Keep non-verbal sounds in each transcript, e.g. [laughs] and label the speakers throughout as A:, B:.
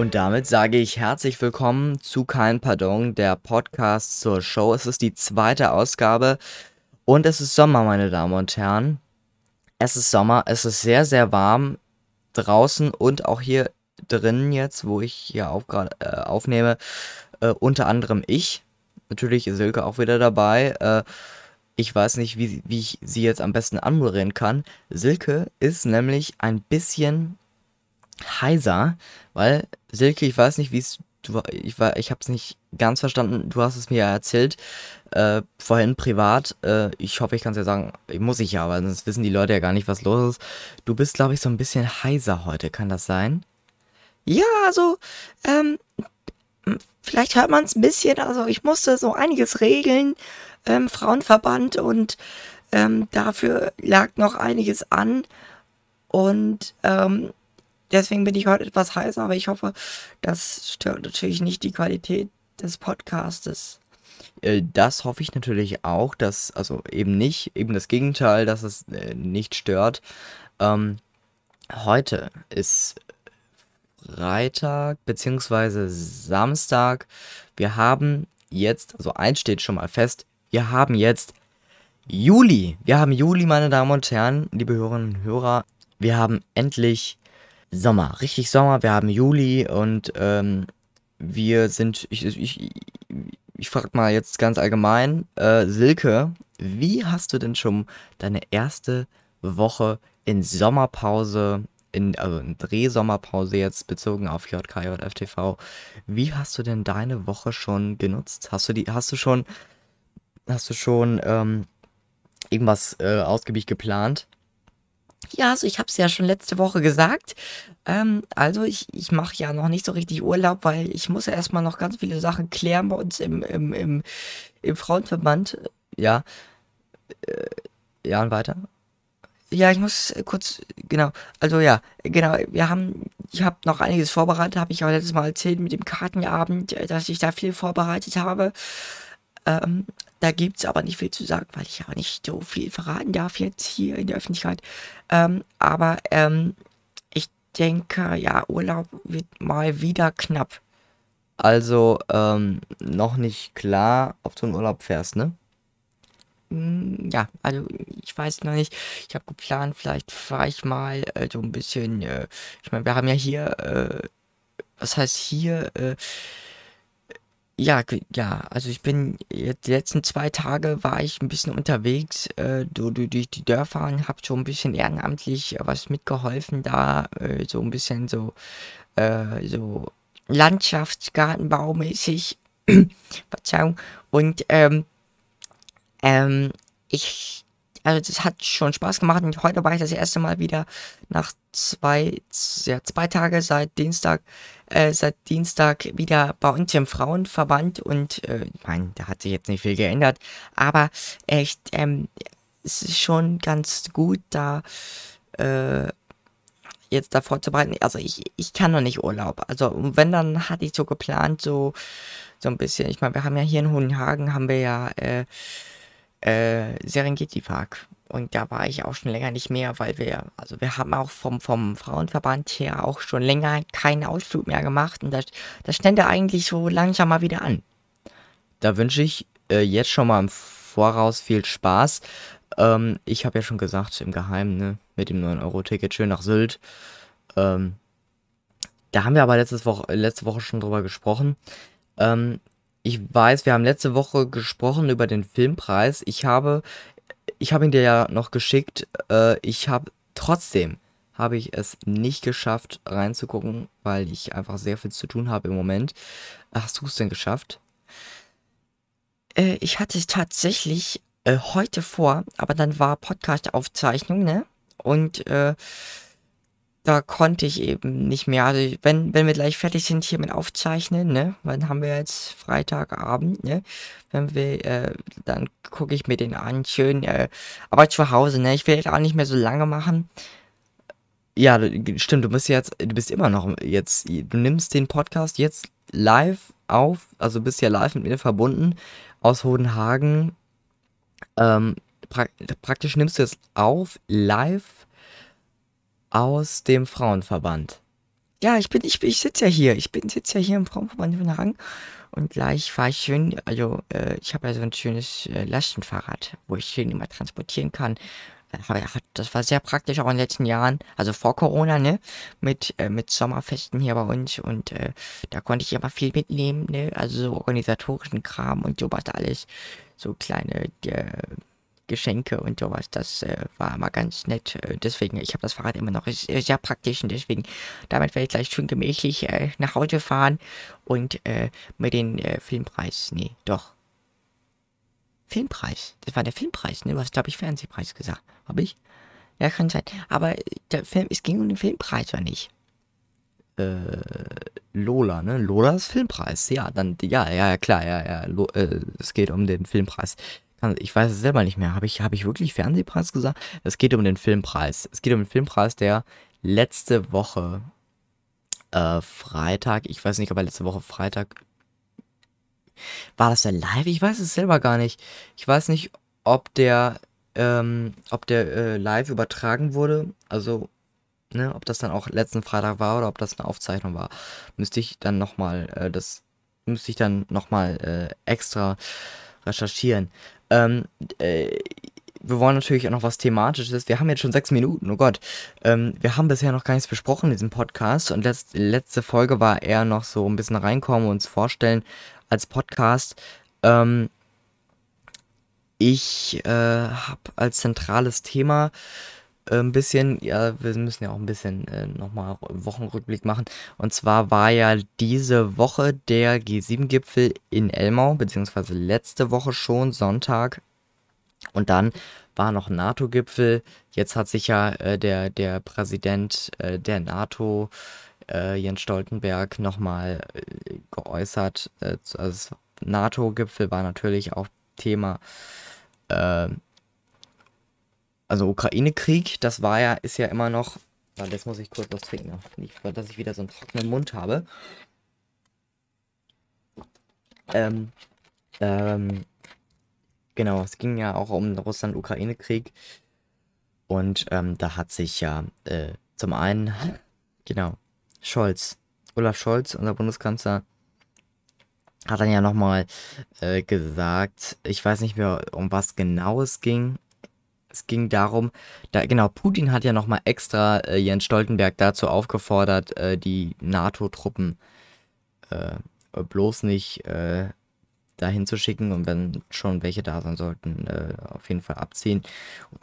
A: Und damit sage ich herzlich willkommen zu Kein Pardon, der Podcast zur Show. Es ist die zweite Ausgabe und es ist Sommer, meine Damen und Herren. Es ist Sommer, es ist sehr, sehr warm draußen und auch hier drinnen jetzt, wo ich hier auf, äh, aufnehme, äh, unter anderem ich. Natürlich ist Silke auch wieder dabei. Äh, ich weiß nicht, wie, wie ich sie jetzt am besten anmoderieren kann. Silke ist nämlich ein bisschen heiser, weil Silke, ich weiß nicht, wie es du ich war ich habe es nicht ganz verstanden. Du hast es mir ja erzählt äh, vorhin privat. Äh, ich hoffe, ich kann es ja sagen. Muss ich ja, aber sonst wissen die Leute ja gar nicht, was los ist. Du bist, glaube ich, so ein bisschen heiser heute. Kann das sein?
B: Ja, also ähm, vielleicht hört man es ein bisschen. Also ich musste so einiges regeln. Ähm, Frauenverband und ähm, dafür lag noch einiges an. Und ähm, deswegen bin ich heute etwas heißer, aber ich hoffe, das stört natürlich nicht die Qualität des Podcastes.
A: Äh, das hoffe ich natürlich auch, dass, also eben nicht, eben das Gegenteil, dass es äh, nicht stört. Ähm, heute ist Freitag bzw. Samstag. Wir haben jetzt, also eins steht schon mal fest, wir haben jetzt Juli. Wir haben Juli, meine Damen und Herren, liebe Hörerinnen und Hörer. Wir haben endlich Sommer, richtig Sommer. Wir haben Juli und ähm, wir sind, ich, ich, ich frage mal jetzt ganz allgemein, äh, Silke, wie hast du denn schon deine erste Woche in Sommerpause, in, also in Drehsommerpause jetzt bezogen auf JK, FTV, wie hast du denn deine Woche schon genutzt? Hast du die, hast du schon, hast du schon ähm, irgendwas äh, ausgiebig geplant?
B: Ja, also ich habe es ja schon letzte Woche gesagt. Ähm, also ich, ich mache ja noch nicht so richtig Urlaub, weil ich muss ja erstmal noch ganz viele Sachen klären bei uns im, im, im, im Frauenverband.
A: Ja. Äh, ja, und weiter?
B: Ja, ich muss kurz, genau, also ja, genau, wir haben, ich habe noch einiges vorbereitet, habe ich auch letztes Mal erzählt mit dem Kartenabend, äh, dass ich da viel vorbereitet habe. Ähm, da gibt es aber nicht viel zu sagen, weil ich ja nicht so viel verraten darf jetzt hier in der Öffentlichkeit. Ähm, aber ähm, ich denke, ja, Urlaub wird mal wieder knapp.
A: Also ähm, noch nicht klar, ob du in Urlaub fährst, ne?
B: Hm, ja, also ich weiß noch nicht. Ich habe geplant, vielleicht fahre ich mal äh, so ein bisschen. Äh, ich meine, wir haben ja hier, äh, was heißt hier? Ja, ja, also ich bin jetzt die letzten zwei Tage war ich ein bisschen unterwegs, äh, du, du, durch die Dörfer und habe so ein bisschen ehrenamtlich was mitgeholfen, da äh, so ein bisschen so, äh, so Landschaftsgartenbaumäßig, [clears throat] Verzeihung, und ähm, ähm, ich also das hat schon Spaß gemacht und heute war ich das erste Mal wieder nach zwei, ja, zwei Tage seit Dienstag, äh, seit Dienstag wieder bei uns im Frauenverband und äh, mein, da hat sich jetzt nicht viel geändert, aber echt, ähm, es ist schon ganz gut da, äh, jetzt da vorzubereiten. Also ich, ich kann noch nicht Urlaub. Also wenn, dann hatte ich so geplant, so, so ein bisschen, ich meine, wir haben ja hier in Hohenhagen, haben wir ja, äh, äh, Serengeti Park. Und da war ich auch schon länger nicht mehr, weil wir, also wir haben auch vom, vom Frauenverband her auch schon länger keinen Ausflug mehr gemacht. Und das, das stände eigentlich so langsam mal wieder an.
A: Da wünsche ich äh, jetzt schon mal im Voraus viel Spaß. Ähm, ich habe ja schon gesagt, im Geheimen, ne, mit dem 9-Euro-Ticket schön nach Sylt. Ähm, da haben wir aber letzte Woche, letzte Woche schon drüber gesprochen. Ähm, ich weiß, wir haben letzte Woche gesprochen über den Filmpreis. Ich habe, ich habe ihn dir ja noch geschickt. Äh, ich habe trotzdem habe ich es nicht geschafft reinzugucken, weil ich einfach sehr viel zu tun habe im Moment. Hast du es denn geschafft?
B: Äh, ich hatte es tatsächlich äh, heute vor, aber dann war Podcast-Aufzeichnung, ne? Und äh, da konnte ich eben nicht mehr. Also wenn, wenn wir gleich fertig sind hier mit Aufzeichnen, ne, dann haben wir jetzt Freitagabend, ne, wenn wir, äh, dann gucke ich mir den an, schön, äh, aber zu Hause, ne, ich will jetzt auch nicht mehr so lange machen.
A: Ja, stimmt, du bist jetzt, du bist immer noch jetzt, du nimmst den Podcast jetzt live auf, also bist ja live mit mir verbunden aus Hodenhagen. Ähm, pra praktisch nimmst du es auf live aus dem Frauenverband.
B: Ja, ich bin, ich, ich sitze ja hier. Ich bin sitze ja hier im Frauenverband von Rang. Und gleich fahre ich schön, also äh, ich habe ja so ein schönes äh, Lastenfahrrad, wo ich schön immer transportieren kann. Das war sehr praktisch auch in den letzten Jahren, also vor Corona, ne? Mit, äh, mit Sommerfesten hier bei uns und äh, da konnte ich immer viel mitnehmen, ne? Also so organisatorischen Kram und sowas alles. So kleine äh, Geschenke und sowas. Das äh, war immer ganz nett. Äh, deswegen, ich habe das Fahrrad immer noch. Ist sehr praktisch und deswegen, damit werde ich gleich schön gemächlich äh, nach Hause fahren und äh, mir den Filmpreis. Nee, doch. Filmpreis. Das war der Filmpreis, ne? Du hast, glaube ich, Fernsehpreis gesagt. Habe ich? Ja, kann sein. Aber der Film, es ging um den Filmpreis, oder nicht?
A: Äh, Lola, ne? Lolas Filmpreis. Ja, dann, ja, ja, klar, ja, ja. Lo, äh, es geht um den Filmpreis. Ich weiß es selber nicht mehr. Habe ich, hab ich wirklich Fernsehpreis gesagt? Es geht um den Filmpreis. Es geht um den Filmpreis, der letzte Woche äh, Freitag, ich weiß nicht, ob er letzte Woche Freitag. War das der live? Ich weiß es selber gar nicht. Ich weiß nicht, ob der, ähm, ob der äh, live übertragen wurde. Also, ne, ob das dann auch letzten Freitag war oder ob das eine Aufzeichnung war. Müsste ich dann nochmal, äh, das müsste ich dann nochmal äh, extra recherchieren. Ähm, äh, wir wollen natürlich auch noch was Thematisches. Wir haben jetzt schon sechs Minuten, oh Gott. Ähm, wir haben bisher noch gar nichts besprochen in diesem Podcast. Und letzt, letzte Folge war eher noch so ein bisschen reinkommen und uns vorstellen als Podcast. Ähm, ich äh, habe als zentrales Thema ein bisschen, ja, wir müssen ja auch ein bisschen äh, nochmal Wochenrückblick machen. Und zwar war ja diese Woche der G7-Gipfel in Elmau, beziehungsweise letzte Woche schon, Sonntag. Und dann war noch NATO-Gipfel. Jetzt hat sich ja äh, der, der Präsident äh, der NATO, äh, Jens Stoltenberg, nochmal äh, geäußert. Äh, also NATO-Gipfel war natürlich auch Thema. Also Ukraine-Krieg, das war ja, ist ja immer noch. Warte, jetzt muss ich kurz was trinken, dass ich wieder so einen trockenen Mund habe. Ähm, ähm, genau, es ging ja auch um den Russland-Ukraine-Krieg. Und ähm, da hat sich ja äh, zum einen, genau, Scholz, Olaf Scholz, unser Bundeskanzler, hat dann ja nochmal äh, gesagt, ich weiß nicht mehr, um was genau es ging, es ging darum, da, genau, Putin hat ja nochmal extra äh, Jens Stoltenberg dazu aufgefordert, äh, die NATO-Truppen äh, bloß nicht äh, dahin zu schicken und wenn schon welche da sein sollten, äh, auf jeden Fall abziehen.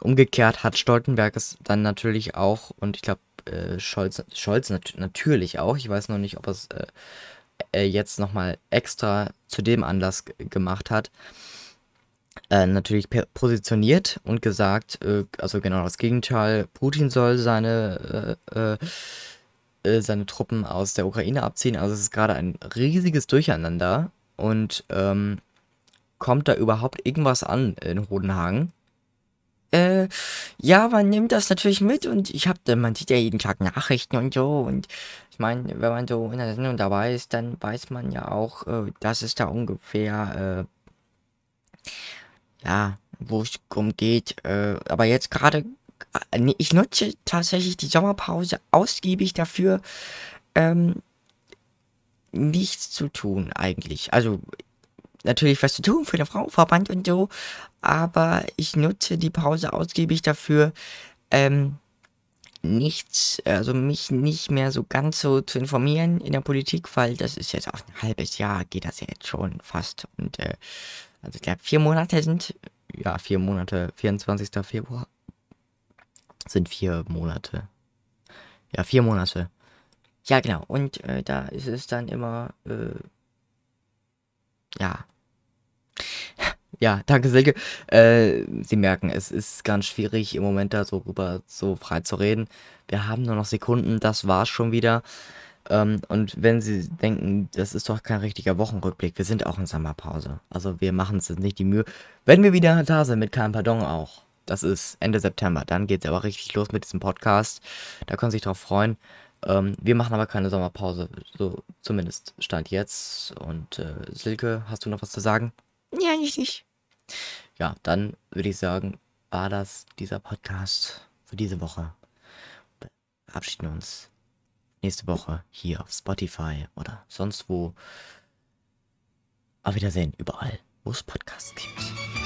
A: Umgekehrt hat Stoltenberg es dann natürlich auch, und ich glaube, äh, Scholz, Scholz nat natürlich auch, ich weiß noch nicht, ob er es jetzt nochmal extra zu dem Anlass gemacht hat, äh, natürlich positioniert und gesagt, äh, also genau das Gegenteil, Putin soll seine, äh, äh, äh, seine Truppen aus der Ukraine abziehen. Also es ist gerade ein riesiges Durcheinander und ähm, kommt da überhaupt irgendwas an in Rodenhagen?
B: Äh, ja, man nimmt das natürlich mit und ich hab, man sieht ja jeden Tag Nachrichten und so und ich meine, wenn man so in der Sendung dabei ist, dann weiß man ja auch, dass es da ungefähr, äh, ja, wo es drum geht. Äh, aber jetzt gerade, äh, ich nutze tatsächlich die Sommerpause ausgiebig dafür, ähm, nichts zu tun eigentlich. Also natürlich was zu tun für den Frauenverband und so, aber ich nutze die Pause ausgiebig dafür, ähm, nichts, also mich nicht mehr so ganz so zu informieren in der Politik, weil das ist jetzt auch ein halbes Jahr, geht das ja jetzt schon fast. Und äh, also ich glaube, vier Monate sind, ja, vier Monate, 24. Februar sind vier Monate. Ja, vier Monate. Ja, genau. Und äh, da ist es dann immer, äh, ja. [laughs]
A: Ja, danke Silke. Äh, Sie merken, es ist ganz schwierig im Moment da so rüber so frei zu reden. Wir haben nur noch Sekunden, das war's schon wieder. Ähm, und wenn Sie denken, das ist doch kein richtiger Wochenrückblick, wir sind auch in Sommerpause. Also wir machen uns jetzt nicht die Mühe. Wenn wir wieder da sind mit keinem Pardon auch, das ist Ende September, dann geht es aber richtig los mit diesem Podcast. Da können Sie sich drauf freuen. Ähm, wir machen aber keine Sommerpause, so zumindest Stand jetzt. Und äh, Silke, hast du noch was zu sagen?
B: Ja, nicht ich.
A: Ja, dann würde ich sagen, war das dieser Podcast für diese Woche. Wir verabschieden uns nächste Woche hier auf Spotify oder sonst wo. Auf Wiedersehen überall, wo es Podcasts gibt.